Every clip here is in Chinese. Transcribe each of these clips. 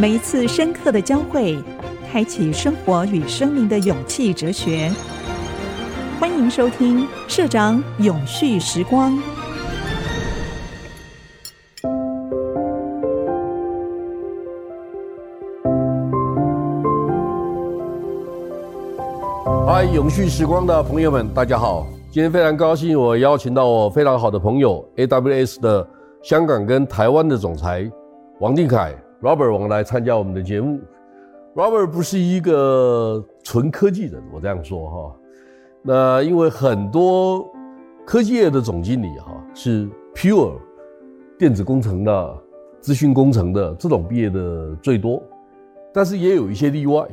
每一次深刻的交汇，开启生活与生命的勇气哲学。欢迎收听社长永续时光。嗨，永续时光的朋友们，大家好！今天非常高兴，我邀请到我非常好的朋友 AWS 的香港跟台湾的总裁王定凯。Robert 王来参加我们的节目。Robert 不是一个纯科技人，我这样说哈。那因为很多科技业的总经理哈是 pure 电子工程的、资讯工程的这种毕业的最多，但是也有一些例外。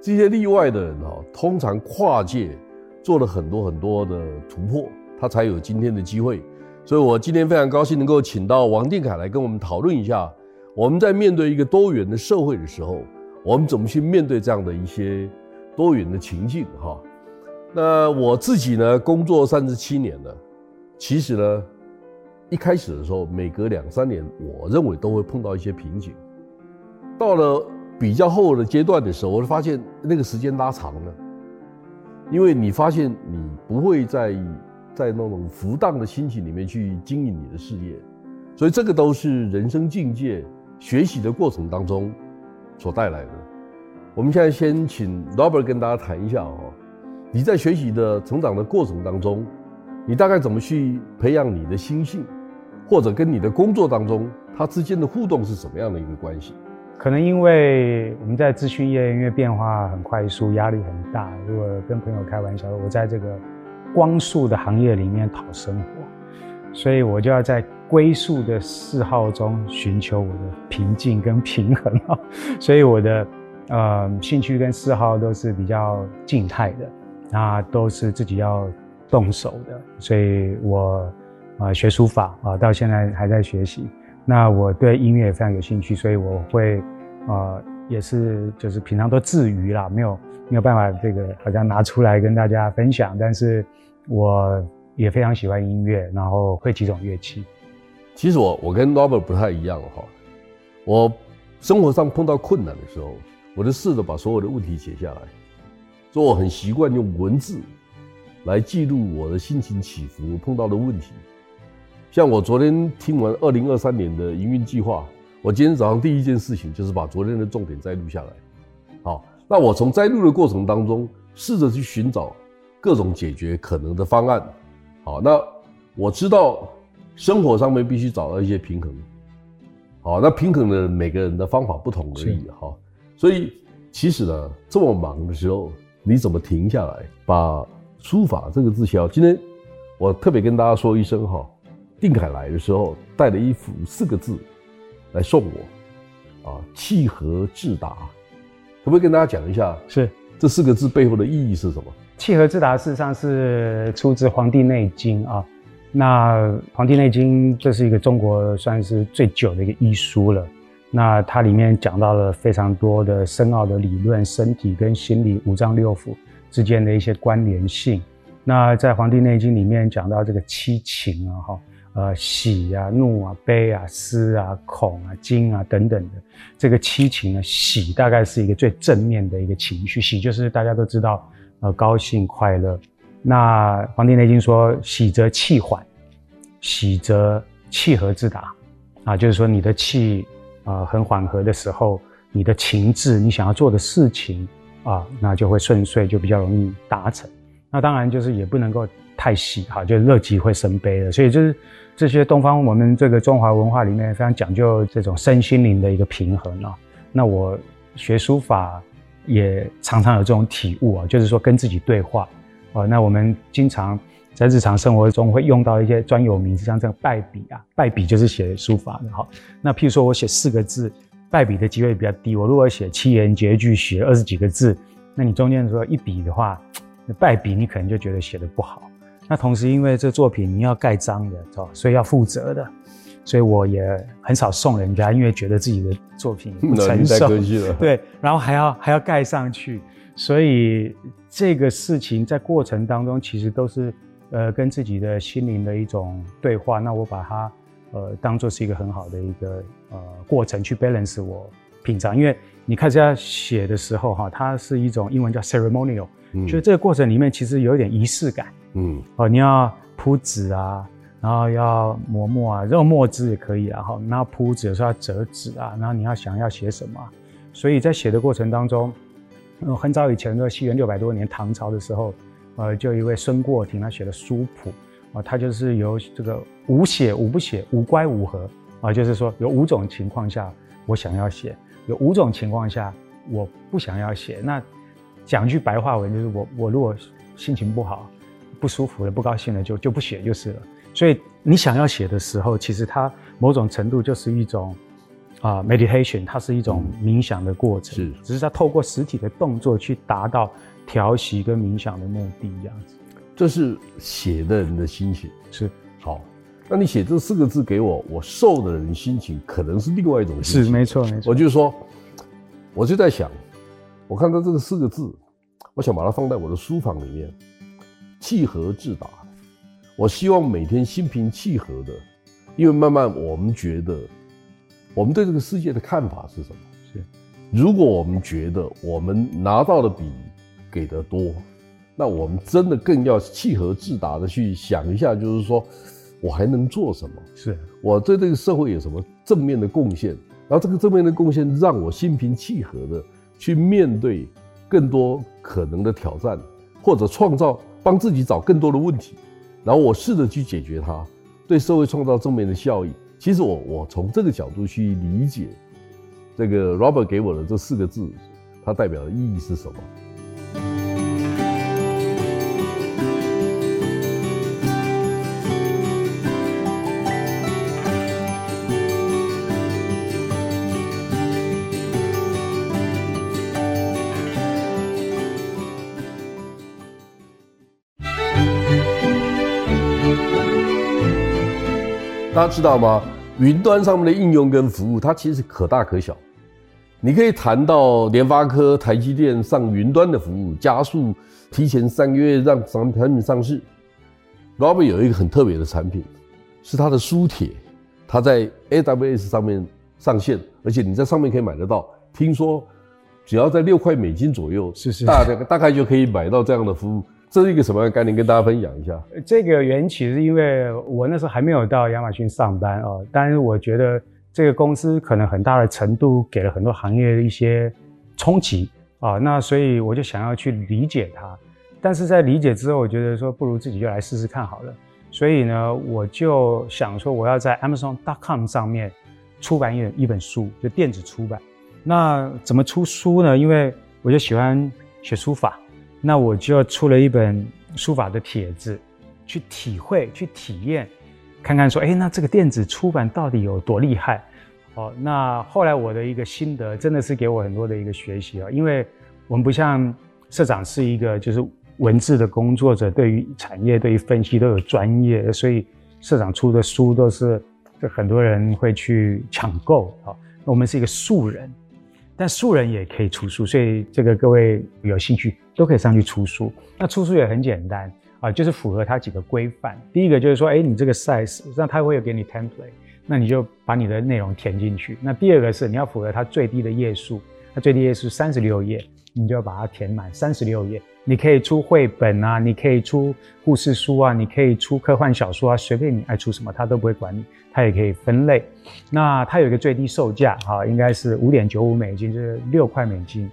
这些例外的人哈，通常跨界做了很多很多的突破，他才有今天的机会。所以我今天非常高兴能够请到王定凯来跟我们讨论一下。我们在面对一个多元的社会的时候，我们怎么去面对这样的一些多元的情境？哈，那我自己呢，工作三十七年了，其实呢，一开始的时候，每隔两三年，我认为都会碰到一些瓶颈。到了比较后的阶段的时候，我就发现那个时间拉长了，因为你发现你不会在在那种浮荡的心情里面去经营你的事业，所以这个都是人生境界。学习的过程当中所带来的，我们现在先请 Robert 跟大家谈一下哦，你在学习的成长的过程当中，你大概怎么去培养你的心性，或者跟你的工作当中它之间的互动是什么样的一个关系？可能因为我们在资讯业，因为变化很快速，压力很大。如果跟朋友开玩笑，我在这个光速的行业里面讨生活，所以我就要在。归宿的嗜好中寻求我的平静跟平衡啊，所以我的呃兴趣跟嗜好都是比较静态的，那都是自己要动手的，所以我啊、呃、学书法啊，到现在还在学习。那我对音乐也非常有兴趣，所以我会啊、也是就是平常都自娱啦，没有没有办法这个好像拿出来跟大家分享，但是我也非常喜欢音乐，然后会几种乐器。其实我我跟 Robert 不太一样哈，我生活上碰到困难的时候，我就试着把所有的问题写下来，说我很习惯用文字来记录我的心情起伏、碰到的问题。像我昨天听完二零二三年的营运计划，我今天早上第一件事情就是把昨天的重点摘录下来。好，那我从摘录的过程当中，试着去寻找各种解决可能的方案。好，那我知道。生活上面必须找到一些平衡，好，那平衡的每个人的方法不同而已哈，所以其实呢，这么忙的时候，你怎么停下来把书法这个字写好？今天我特别跟大家说一声哈，定凯来的时候带了一幅四个字来送我，啊，契合智达，可不可以跟大家讲一下？是这四个字背后的意义是什么？契合智达事实上是出自《黄帝内经》啊。那《黄帝内经》这是一个中国算是最久的一个医书了。那它里面讲到了非常多的深奥的理论，身体跟心理五脏六腑之间的一些关联性。那在《黄帝内经》里面讲到这个七情啊，哈，呃，喜啊、怒啊、悲啊、思啊、恐啊、惊啊等等的这个七情呢，喜大概是一个最正面的一个情绪，喜就是大家都知道，呃，高兴快乐。那《黄帝内经》说：“喜则气缓，喜则气和自达。”啊，就是说你的气啊、很缓和的时候，你的情志，你想要做的事情啊，那就会顺遂，就比较容易达成。那当然就是也不能够太喜哈，就乐极会生悲了。所以就是这些东方我们这个中华文化里面非常讲究这种身心灵的一个平衡啊。那我学书法也常常有这种体悟啊，就是说跟自己对话。哦，那我们经常在日常生活中会用到一些专有名词，像这个败笔啊，败笔就是写书法的哈。那譬如说我写四个字，败笔的机会比较低。我如果写七言绝句，写二十几个字，那你中间说一笔的话，败笔你可能就觉得写得不好。那同时因为这作品你要盖章的，所以要负责的，所以我也很少送人家，因为觉得自己的作品 不成熟，对，然后还要还要盖上去。所以这个事情在过程当中，其实都是呃跟自己的心灵的一种对话。那我把它呃当做是一个很好的一个呃过程去 balance 我品尝，因为你开始要写的时候哈，它是一种英文叫 ceremonial，嗯，就这个过程里面其实有一点仪式感，嗯，哦，你要铺纸啊，然后要磨墨啊，用墨汁也可以啊，哈，然后铺纸有时候要折纸啊，然后你要想要写什么，所以在写的过程当中，很早以前的西元六百多年唐朝的时候，呃，就一位孙过庭他写的书谱。啊，他就是由这个五写五不写，五乖五和啊，就是说有五种情况下我想要写，有五种情况下我不想要写。那讲句白话文就是我我如果心情不好、不舒服了、不高兴了，就就不写就是了。所以你想要写的时候，其实它某种程度就是一种啊 meditation，它是一种冥想的过程，是，只是它透过实体的动作去达到调息跟冥想的目的，这样子。这是写的人的心情是好，那你写这四个字给我，我受的人心情可能是另外一种心情。是没错没错。我就说，我就在想，我看到这个四个字，我想把它放在我的书房里面，契合自达。我希望每天心平气和的，因为慢慢我们觉得，我们对这个世界的看法是什么？是，如果我们觉得我们拿到的比给的多。那我们真的更要气和自达的去想一下，就是说，我还能做什么？是我对这个社会有什么正面的贡献？然后这个正面的贡献让我心平气和的去面对更多可能的挑战，或者创造帮自己找更多的问题，然后我试着去解决它，对社会创造正面的效益。其实我我从这个角度去理解这个 Robert 给我的这四个字，它代表的意义是什么？大家知道吗？云端上面的应用跟服务，它其实可大可小。你可以谈到联发科、台积电上云端的服务，加速提前三个月让产品上市。Robert 有一个很特别的产品，是它的书帖，它在 AWS 上面上线，而且你在上面可以买得到。听说只要在六块美金左右，是是，大概大概就可以买到这样的服务。这是一个什么样的概念？跟大家分享一下。这个缘起是因为我那时候还没有到亚马逊上班哦，但是我觉得这个公司可能很大的程度给了很多行业的一些冲击啊，那所以我就想要去理解它。但是在理解之后，我觉得说不如自己就来试试看好了。所以呢，我就想说我要在 Amazon.com 上面出版一一本书，就电子出版。那怎么出书呢？因为我就喜欢学书法。那我就出了一本书法的帖子，去体会、去体验，看看说，哎，那这个电子出版到底有多厉害？哦，那后来我的一个心得，真的是给我很多的一个学习啊，因为我们不像社长是一个就是文字的工作者，对于产业、对于分析都有专业，所以社长出的书都是就很多人会去抢购啊。我们是一个素人。但素人也可以出书，所以这个各位有兴趣都可以上去出书。那出书也很简单啊，就是符合它几个规范。第一个就是说，哎，你这个 size，那它会有给你 template，那你就把你的内容填进去。那第二个是你要符合它最低的页数，它最低页数三十六页，你就要把它填满三十六页。你可以出绘本啊，你可以出故事书啊，你可以出科幻小说啊，随便你爱出什么，它都不会管你。它也可以分类。那它有一个最低售价哈，应该是五点九五美金，就是六块美金。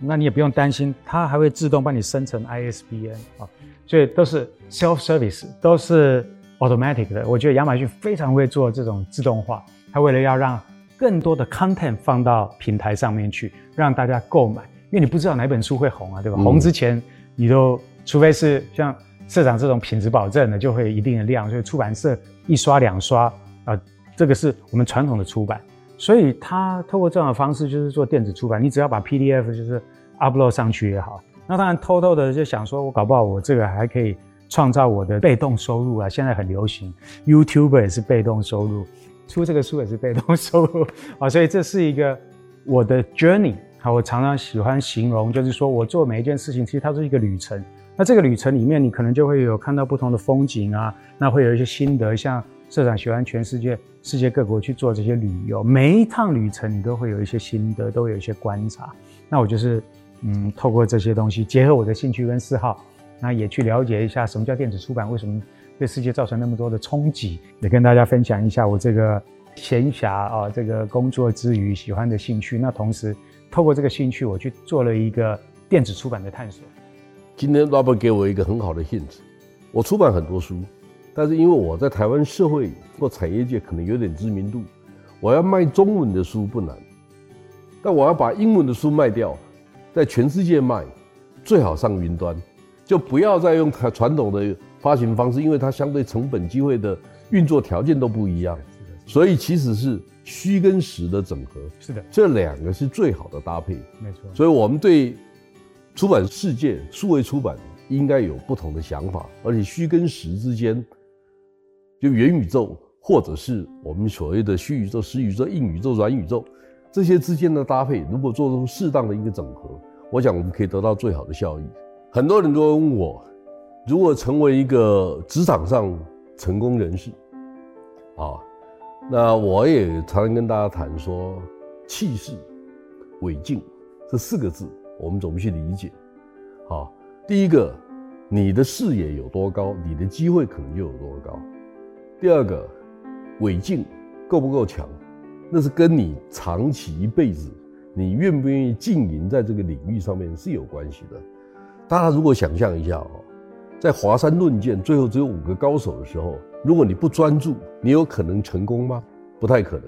那你也不用担心，它还会自动帮你生成 ISBN 啊，所以都是 self service，都是 automatic 的。我觉得亚马逊非常会做这种自动化，它为了要让更多的 content 放到平台上面去，让大家购买。因为你不知道哪本书会红啊，对吧？嗯、红之前，你都除非是像社长这种品质保证的，就会有一定的量。所以出版社一刷两刷啊、呃，这个是我们传统的出版。所以他透过这样的方式，就是做电子出版。你只要把 PDF 就是 upload 上去也好。那当然偷偷的就想说，我搞不好我这个还可以创造我的被动收入啊。现在很流行，YouTuber 也是被动收入，出这个书也是被动收入啊。所以这是一个我的 journey。好，我常常喜欢形容，就是说我做每一件事情，其实它是一个旅程。那这个旅程里面，你可能就会有看到不同的风景啊，那会有一些心得，像社长喜欢全世界世界各国去做这些旅游，每一趟旅程你都会有一些心得，都有一些观察。那我就是嗯，透过这些东西，结合我的兴趣跟嗜好，那也去了解一下什么叫电子出版，为什么对世界造成那么多的冲击，也跟大家分享一下我这个闲暇啊，这个工作之余喜欢的兴趣。那同时透过这个兴趣，我去做了一个电子出版的探索。今天 Robert 给我一个很好的 hint，我出版很多书。但是因为我在台湾社会或产业界可能有点知名度，我要卖中文的书不难，但我要把英文的书卖掉，在全世界卖，最好上云端，就不要再用传传统的发行方式，因为它相对成本、机会的运作条件都不一样。所以其实是虚跟实的整合。是的，这两个是最好的搭配。没错。所以我们对出版世界、数位出版应该有不同的想法，而且虚跟实之间。就元宇宙，或者是我们所谓的虚宇宙、实宇宙、硬宇宙、软宇宙，这些之间的搭配，如果做出适当的一个整合，我想我们可以得到最好的效益。很多人都问我，如果成为一个职场上成功人士，啊，那我也常常跟大家谈说，气势、伟劲这四个字，我们怎么去理解？好，第一个，你的视野有多高，你的机会可能就有多高。第二个，伟劲够不够强，那是跟你长期一辈子，你愿不愿意经营在这个领域上面是有关系的。大家如果想象一下哦，在华山论剑最后只有五个高手的时候，如果你不专注，你有可能成功吗？不太可能。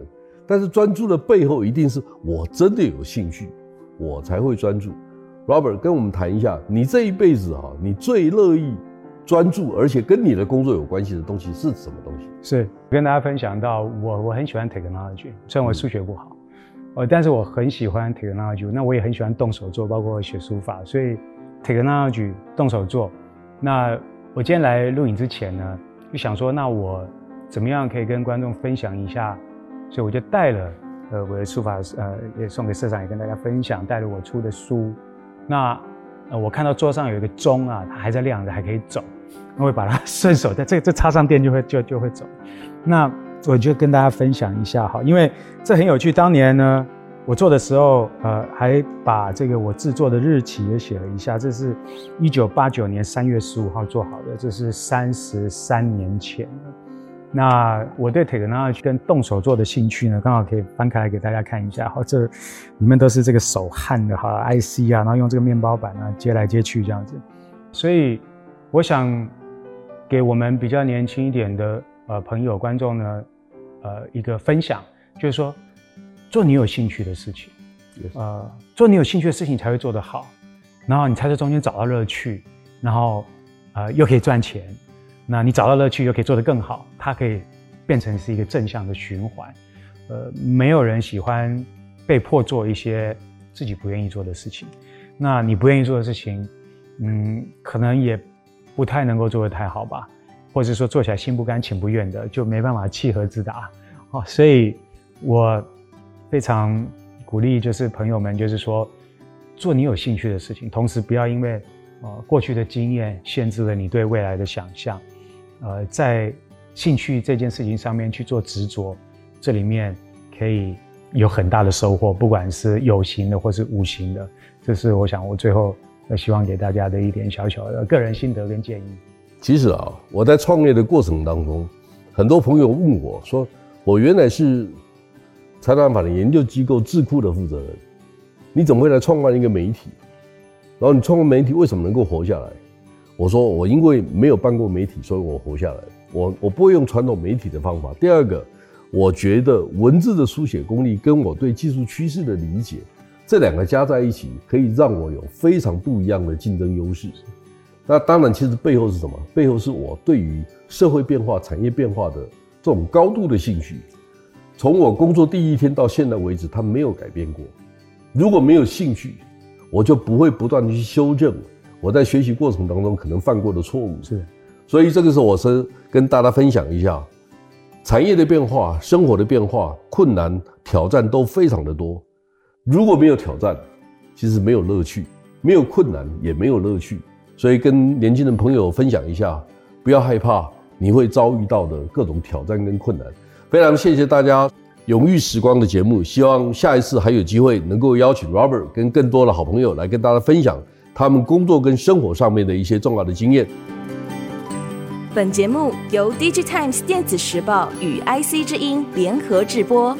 但是专注的背后，一定是我真的有兴趣，我才会专注。Robert，跟我们谈一下，你这一辈子哈，你最乐意。专注，而且跟你的工作有关系的东西是什么东西？是跟大家分享到我，我很喜欢 technology，虽然我数学不好，呃，但是我很喜欢 technology。那我也很喜欢动手做，包括写书法。所以 technology 动手做。那我今天来录影之前呢，就想说，那我怎么样可以跟观众分享一下？所以我就带了呃我的书法，呃，也送给社长，也跟大家分享，带了我出的书。那呃，我看到桌上有一个钟啊，它还在亮着，还可以走。我会把它 顺手在这这插上电就会就就会走。那我就跟大家分享一下哈，因为这很有趣。当年呢，我做的时候，呃，还把这个我制作的日期也写了一下。这是一九八九年三月十五号做好的，这是三十三年前。那我对 technology 跟动手做的兴趣呢，刚好可以翻开来给大家看一下。好，这里面都是这个手焊的哈 IC 啊，然后用这个面包板啊接来接去这样子。所以我想给我们比较年轻一点的呃朋友观众呢，呃一个分享，就是说做你有兴趣的事情.呃做你有兴趣的事情才会做得好，然后你才在中间找到乐趣，然后呃又可以赚钱。那你找到乐趣，又可以做得更好，它可以变成是一个正向的循环。呃，没有人喜欢被迫做一些自己不愿意做的事情。那你不愿意做的事情，嗯，可能也不太能够做得太好吧，或者说做起来心不甘情不愿的，就没办法契合自达。哦，所以我非常鼓励，就是朋友们，就是说做你有兴趣的事情，同时不要因为呃过去的经验限制了你对未来的想象。呃，在兴趣这件事情上面去做执着，这里面可以有很大的收获，不管是有形的或是无形的。这是我想我最后希望给大家的一点小小的个人心得跟建议。其实啊，我在创业的过程当中，很多朋友问我说：“我原来是财团法的研究机构智库的负责人，你怎么会来创办一个媒体？然后你创办媒体为什么能够活下来？”我说我因为没有办过媒体，所以我活下来。我我不会用传统媒体的方法。第二个，我觉得文字的书写功力跟我对技术趋势的理解，这两个加在一起，可以让我有非常不一样的竞争优势。那当然，其实背后是什么？背后是我对于社会变化、产业变化的这种高度的兴趣。从我工作第一天到现在为止，它没有改变过。如果没有兴趣，我就不会不断的去修正。我在学习过程当中可能犯过的错误是，所以这个时候我是跟大家分享一下，产业的变化、生活的变化、困难、挑战都非常的多。如果没有挑战，其实没有乐趣；没有困难，也没有乐趣。所以跟年轻的朋友分享一下，不要害怕，你会遭遇到的各种挑战跟困难。非常谢谢大家。永续时光的节目，希望下一次还有机会能够邀请 Robert 跟更多的好朋友来跟大家分享他们工作跟生活上面的一些重要的经验。本节目由 DigiTimes 电子时报与 IC 之音联合制播。